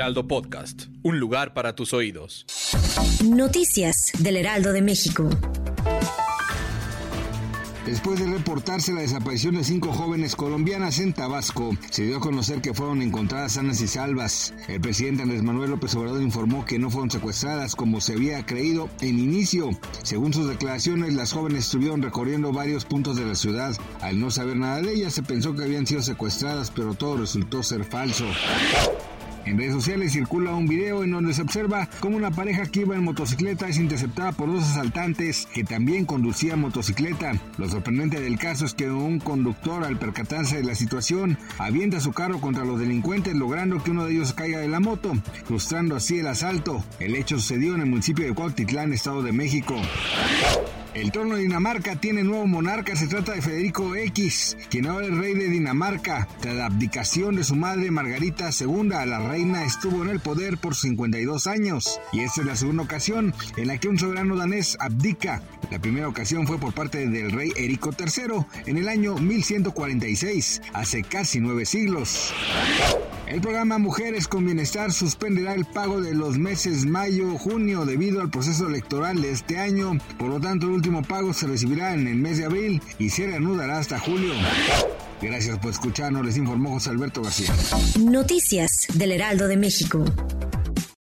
Heraldo Podcast, un lugar para tus oídos. Noticias del Heraldo de México. Después de reportarse la desaparición de cinco jóvenes colombianas en Tabasco, se dio a conocer que fueron encontradas sanas y salvas. El presidente Andrés Manuel López Obrador informó que no fueron secuestradas como se había creído en inicio. Según sus declaraciones, las jóvenes estuvieron recorriendo varios puntos de la ciudad. Al no saber nada de ellas, se pensó que habían sido secuestradas, pero todo resultó ser falso. En redes sociales circula un video en donde se observa cómo una pareja que iba en motocicleta es interceptada por dos asaltantes que también conducían motocicleta. Lo sorprendente del caso es que un conductor al percatarse de la situación avienta su carro contra los delincuentes logrando que uno de ellos caiga de la moto, frustrando así el asalto. El hecho sucedió en el municipio de Cuautitlán, Estado de México. El trono de Dinamarca tiene nuevo monarca, se trata de Federico X, quien ahora es rey de Dinamarca. Tras la abdicación de su madre Margarita II, la reina estuvo en el poder por 52 años. Y esta es la segunda ocasión en la que un soberano danés abdica. La primera ocasión fue por parte del rey Erico III en el año 1146, hace casi nueve siglos. El programa Mujeres con Bienestar suspenderá el pago de los meses mayo-junio debido al proceso electoral de este año. Por lo tanto, el último pago se recibirá en el mes de abril y se reanudará hasta julio. Gracias por escucharnos, les informó José Alberto García. Noticias del Heraldo de México.